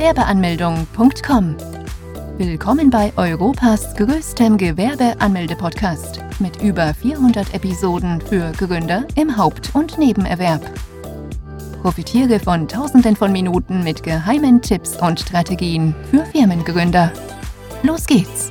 Gewerbeanmeldung.com. Willkommen bei Europas größtem Gewerbeanmelde-Podcast mit über 400 Episoden für Gründer im Haupt- und Nebenerwerb. Profitiere von Tausenden von Minuten mit geheimen Tipps und Strategien für Firmengründer. Los geht's!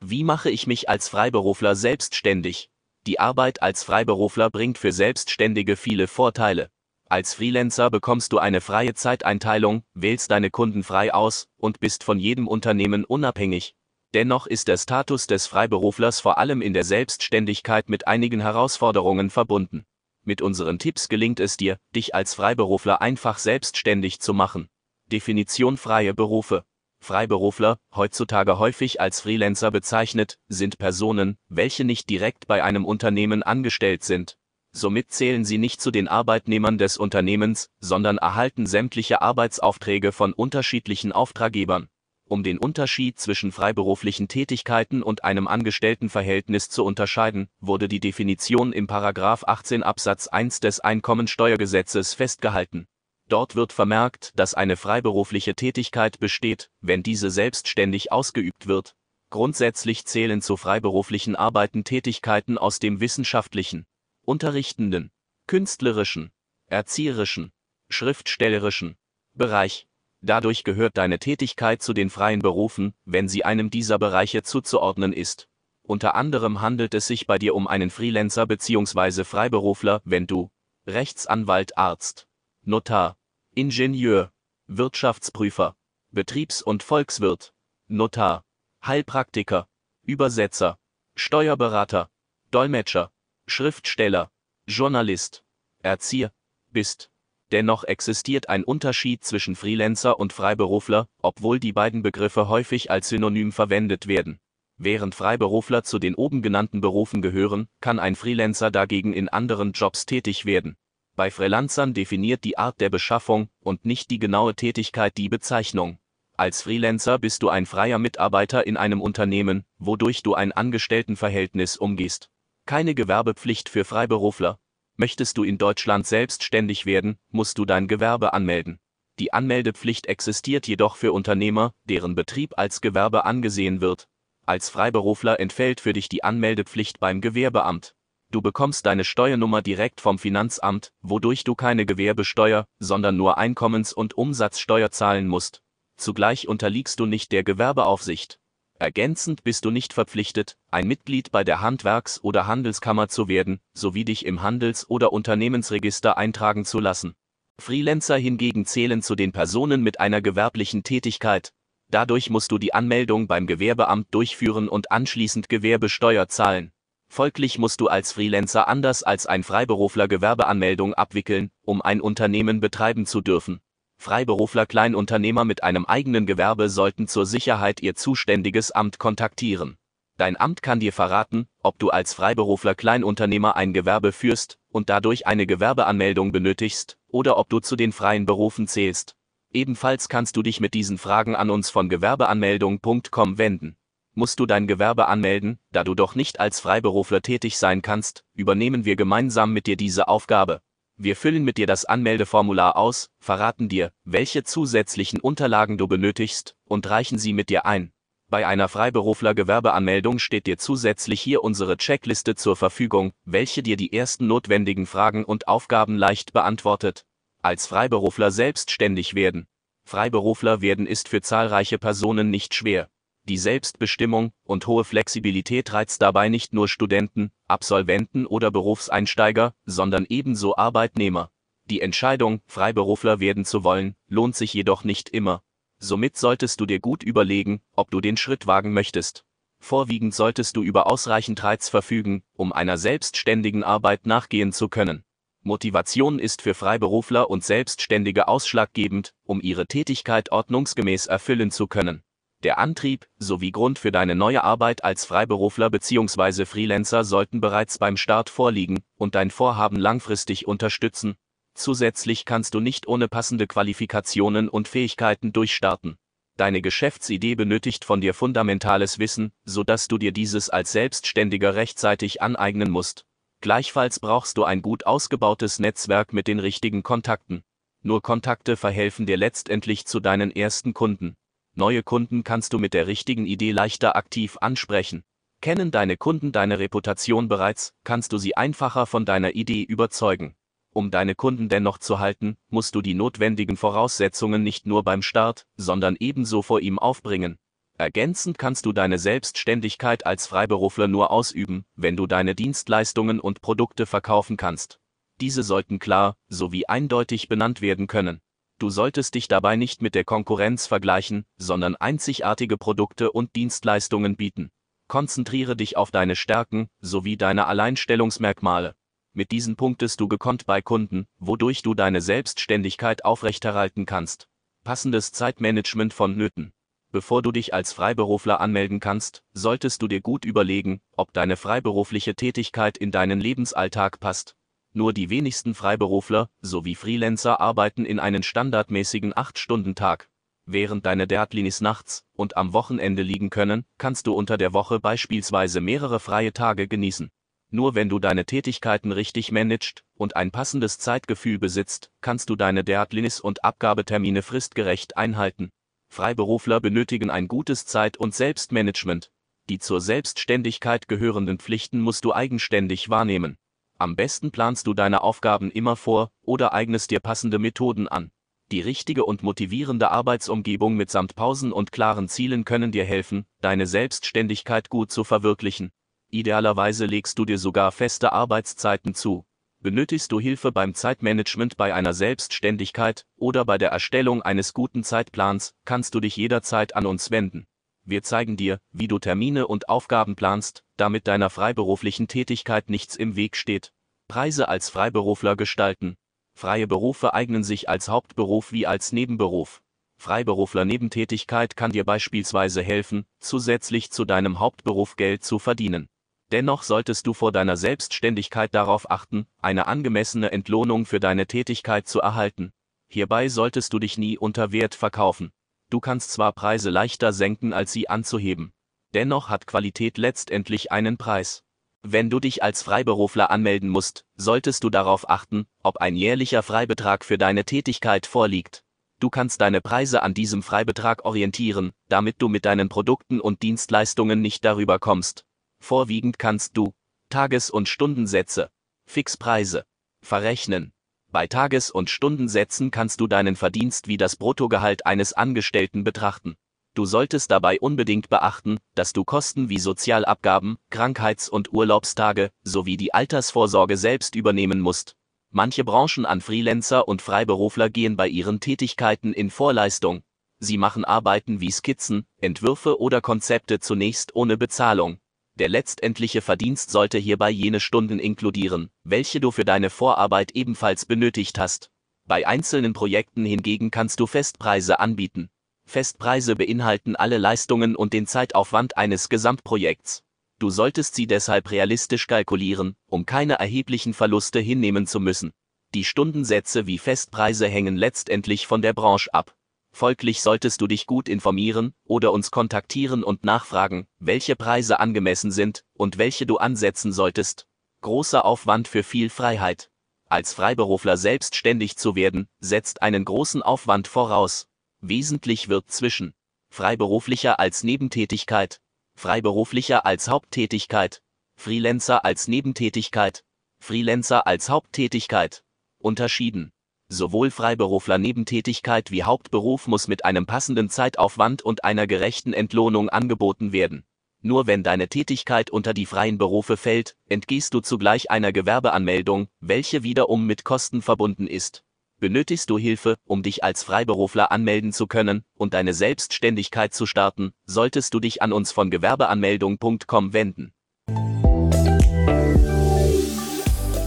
Wie mache ich mich als Freiberufler selbstständig? Die Arbeit als Freiberufler bringt für Selbstständige viele Vorteile. Als Freelancer bekommst du eine freie Zeiteinteilung, wählst deine Kunden frei aus und bist von jedem Unternehmen unabhängig. Dennoch ist der Status des Freiberuflers vor allem in der Selbstständigkeit mit einigen Herausforderungen verbunden. Mit unseren Tipps gelingt es dir, dich als Freiberufler einfach selbstständig zu machen. Definition freie Berufe. Freiberufler, heutzutage häufig als Freelancer bezeichnet, sind Personen, welche nicht direkt bei einem Unternehmen angestellt sind. Somit zählen sie nicht zu den Arbeitnehmern des Unternehmens, sondern erhalten sämtliche Arbeitsaufträge von unterschiedlichen Auftraggebern. Um den Unterschied zwischen freiberuflichen Tätigkeiten und einem Angestelltenverhältnis zu unterscheiden, wurde die Definition im Paragraph 18 Absatz 1 des Einkommensteuergesetzes festgehalten. Dort wird vermerkt, dass eine freiberufliche Tätigkeit besteht, wenn diese selbstständig ausgeübt wird. Grundsätzlich zählen zu freiberuflichen Arbeiten Tätigkeiten aus dem wissenschaftlichen, unterrichtenden, künstlerischen, erzieherischen, schriftstellerischen Bereich. Dadurch gehört deine Tätigkeit zu den freien Berufen, wenn sie einem dieser Bereiche zuzuordnen ist. Unter anderem handelt es sich bei dir um einen Freelancer bzw. Freiberufler, wenn du Rechtsanwalt, Arzt, Notar, Ingenieur, Wirtschaftsprüfer, Betriebs- und Volkswirt, Notar, Heilpraktiker, Übersetzer, Steuerberater, Dolmetscher, Schriftsteller, Journalist, Erzieher bist. Dennoch existiert ein Unterschied zwischen Freelancer und Freiberufler, obwohl die beiden Begriffe häufig als Synonym verwendet werden. Während Freiberufler zu den oben genannten Berufen gehören, kann ein Freelancer dagegen in anderen Jobs tätig werden. Bei Freelancern definiert die Art der Beschaffung und nicht die genaue Tätigkeit die Bezeichnung. Als Freelancer bist du ein freier Mitarbeiter in einem Unternehmen, wodurch du ein Angestelltenverhältnis umgehst. Keine Gewerbepflicht für Freiberufler. Möchtest du in Deutschland selbstständig werden, musst du dein Gewerbe anmelden. Die Anmeldepflicht existiert jedoch für Unternehmer, deren Betrieb als Gewerbe angesehen wird. Als Freiberufler entfällt für dich die Anmeldepflicht beim Gewerbeamt. Du bekommst deine Steuernummer direkt vom Finanzamt, wodurch du keine Gewerbesteuer, sondern nur Einkommens- und Umsatzsteuer zahlen musst. Zugleich unterliegst du nicht der Gewerbeaufsicht. Ergänzend bist du nicht verpflichtet, ein Mitglied bei der Handwerks- oder Handelskammer zu werden, sowie dich im Handels- oder Unternehmensregister eintragen zu lassen. Freelancer hingegen zählen zu den Personen mit einer gewerblichen Tätigkeit. Dadurch musst du die Anmeldung beim Gewerbeamt durchführen und anschließend Gewerbesteuer zahlen. Folglich musst du als Freelancer anders als ein Freiberufler Gewerbeanmeldung abwickeln, um ein Unternehmen betreiben zu dürfen. Freiberufler Kleinunternehmer mit einem eigenen Gewerbe sollten zur Sicherheit ihr zuständiges Amt kontaktieren. Dein Amt kann dir verraten, ob du als Freiberufler Kleinunternehmer ein Gewerbe führst und dadurch eine Gewerbeanmeldung benötigst, oder ob du zu den freien Berufen zählst. Ebenfalls kannst du dich mit diesen Fragen an uns von gewerbeanmeldung.com wenden. Musst du dein Gewerbe anmelden, da du doch nicht als Freiberufler tätig sein kannst, übernehmen wir gemeinsam mit dir diese Aufgabe. Wir füllen mit dir das Anmeldeformular aus, verraten dir, welche zusätzlichen Unterlagen du benötigst, und reichen sie mit dir ein. Bei einer Freiberufler-Gewerbeanmeldung steht dir zusätzlich hier unsere Checkliste zur Verfügung, welche dir die ersten notwendigen Fragen und Aufgaben leicht beantwortet. Als Freiberufler selbstständig werden. Freiberufler werden ist für zahlreiche Personen nicht schwer. Die Selbstbestimmung und hohe Flexibilität reizt dabei nicht nur Studenten, Absolventen oder Berufseinsteiger, sondern ebenso Arbeitnehmer. Die Entscheidung, Freiberufler werden zu wollen, lohnt sich jedoch nicht immer. Somit solltest du dir gut überlegen, ob du den Schritt wagen möchtest. Vorwiegend solltest du über ausreichend Reiz verfügen, um einer selbstständigen Arbeit nachgehen zu können. Motivation ist für Freiberufler und Selbstständige ausschlaggebend, um ihre Tätigkeit ordnungsgemäß erfüllen zu können. Der Antrieb sowie Grund für deine neue Arbeit als Freiberufler bzw. Freelancer sollten bereits beim Start vorliegen und dein Vorhaben langfristig unterstützen. Zusätzlich kannst du nicht ohne passende Qualifikationen und Fähigkeiten durchstarten. Deine Geschäftsidee benötigt von dir fundamentales Wissen, sodass du dir dieses als Selbstständiger rechtzeitig aneignen musst. Gleichfalls brauchst du ein gut ausgebautes Netzwerk mit den richtigen Kontakten. Nur Kontakte verhelfen dir letztendlich zu deinen ersten Kunden. Neue Kunden kannst du mit der richtigen Idee leichter aktiv ansprechen. Kennen deine Kunden deine Reputation bereits, kannst du sie einfacher von deiner Idee überzeugen. Um deine Kunden dennoch zu halten, musst du die notwendigen Voraussetzungen nicht nur beim Start, sondern ebenso vor ihm aufbringen. Ergänzend kannst du deine Selbstständigkeit als Freiberufler nur ausüben, wenn du deine Dienstleistungen und Produkte verkaufen kannst. Diese sollten klar sowie eindeutig benannt werden können. Du solltest dich dabei nicht mit der Konkurrenz vergleichen, sondern einzigartige Produkte und Dienstleistungen bieten. Konzentriere dich auf deine Stärken sowie deine Alleinstellungsmerkmale. Mit diesen punktest du gekonnt bei Kunden, wodurch du deine Selbstständigkeit aufrechterhalten kannst. Passendes Zeitmanagement vonnöten. Bevor du dich als Freiberufler anmelden kannst, solltest du dir gut überlegen, ob deine freiberufliche Tätigkeit in deinen Lebensalltag passt. Nur die wenigsten Freiberufler sowie Freelancer arbeiten in einen standardmäßigen 8-Stunden-Tag. Während deine Deadlines nachts und am Wochenende liegen können, kannst du unter der Woche beispielsweise mehrere freie Tage genießen. Nur wenn du deine Tätigkeiten richtig managst und ein passendes Zeitgefühl besitzt, kannst du deine Deadlines und Abgabetermine fristgerecht einhalten. Freiberufler benötigen ein gutes Zeit- und Selbstmanagement. Die zur Selbstständigkeit gehörenden Pflichten musst du eigenständig wahrnehmen. Am besten planst du deine Aufgaben immer vor oder eignest dir passende Methoden an. Die richtige und motivierende Arbeitsumgebung mitsamt Pausen und klaren Zielen können dir helfen, deine Selbstständigkeit gut zu verwirklichen. Idealerweise legst du dir sogar feste Arbeitszeiten zu. Benötigst du Hilfe beim Zeitmanagement bei einer Selbstständigkeit oder bei der Erstellung eines guten Zeitplans, kannst du dich jederzeit an uns wenden. Wir zeigen dir, wie du Termine und Aufgaben planst, damit deiner freiberuflichen Tätigkeit nichts im Weg steht. Preise als Freiberufler gestalten. Freie Berufe eignen sich als Hauptberuf wie als Nebenberuf. Freiberufler Nebentätigkeit kann dir beispielsweise helfen, zusätzlich zu deinem Hauptberuf Geld zu verdienen. Dennoch solltest du vor deiner Selbstständigkeit darauf achten, eine angemessene Entlohnung für deine Tätigkeit zu erhalten. Hierbei solltest du dich nie unter Wert verkaufen. Du kannst zwar Preise leichter senken, als sie anzuheben. Dennoch hat Qualität letztendlich einen Preis. Wenn du dich als Freiberufler anmelden musst, solltest du darauf achten, ob ein jährlicher Freibetrag für deine Tätigkeit vorliegt. Du kannst deine Preise an diesem Freibetrag orientieren, damit du mit deinen Produkten und Dienstleistungen nicht darüber kommst. Vorwiegend kannst du Tages- und Stundensätze, Fixpreise, verrechnen. Bei Tages- und Stundensätzen kannst du deinen Verdienst wie das Bruttogehalt eines Angestellten betrachten. Du solltest dabei unbedingt beachten, dass du Kosten wie Sozialabgaben, Krankheits- und Urlaubstage sowie die Altersvorsorge selbst übernehmen musst. Manche Branchen an Freelancer und Freiberufler gehen bei ihren Tätigkeiten in Vorleistung. Sie machen Arbeiten wie Skizzen, Entwürfe oder Konzepte zunächst ohne Bezahlung. Der letztendliche Verdienst sollte hierbei jene Stunden inkludieren, welche du für deine Vorarbeit ebenfalls benötigt hast. Bei einzelnen Projekten hingegen kannst du Festpreise anbieten. Festpreise beinhalten alle Leistungen und den Zeitaufwand eines Gesamtprojekts. Du solltest sie deshalb realistisch kalkulieren, um keine erheblichen Verluste hinnehmen zu müssen. Die Stundensätze wie Festpreise hängen letztendlich von der Branche ab. Folglich solltest du dich gut informieren oder uns kontaktieren und nachfragen, welche Preise angemessen sind und welche du ansetzen solltest. Großer Aufwand für viel Freiheit. Als Freiberufler selbstständig zu werden, setzt einen großen Aufwand voraus. Wesentlich wird zwischen Freiberuflicher als Nebentätigkeit, Freiberuflicher als Haupttätigkeit, Freelancer als Nebentätigkeit, Freelancer als Haupttätigkeit unterschieden. Sowohl Freiberufler Nebentätigkeit wie Hauptberuf muss mit einem passenden Zeitaufwand und einer gerechten Entlohnung angeboten werden. Nur wenn deine Tätigkeit unter die freien Berufe fällt, entgehst du zugleich einer Gewerbeanmeldung, welche wiederum mit Kosten verbunden ist. Benötigst du Hilfe, um dich als Freiberufler anmelden zu können und deine Selbstständigkeit zu starten, solltest du dich an uns von gewerbeanmeldung.com wenden.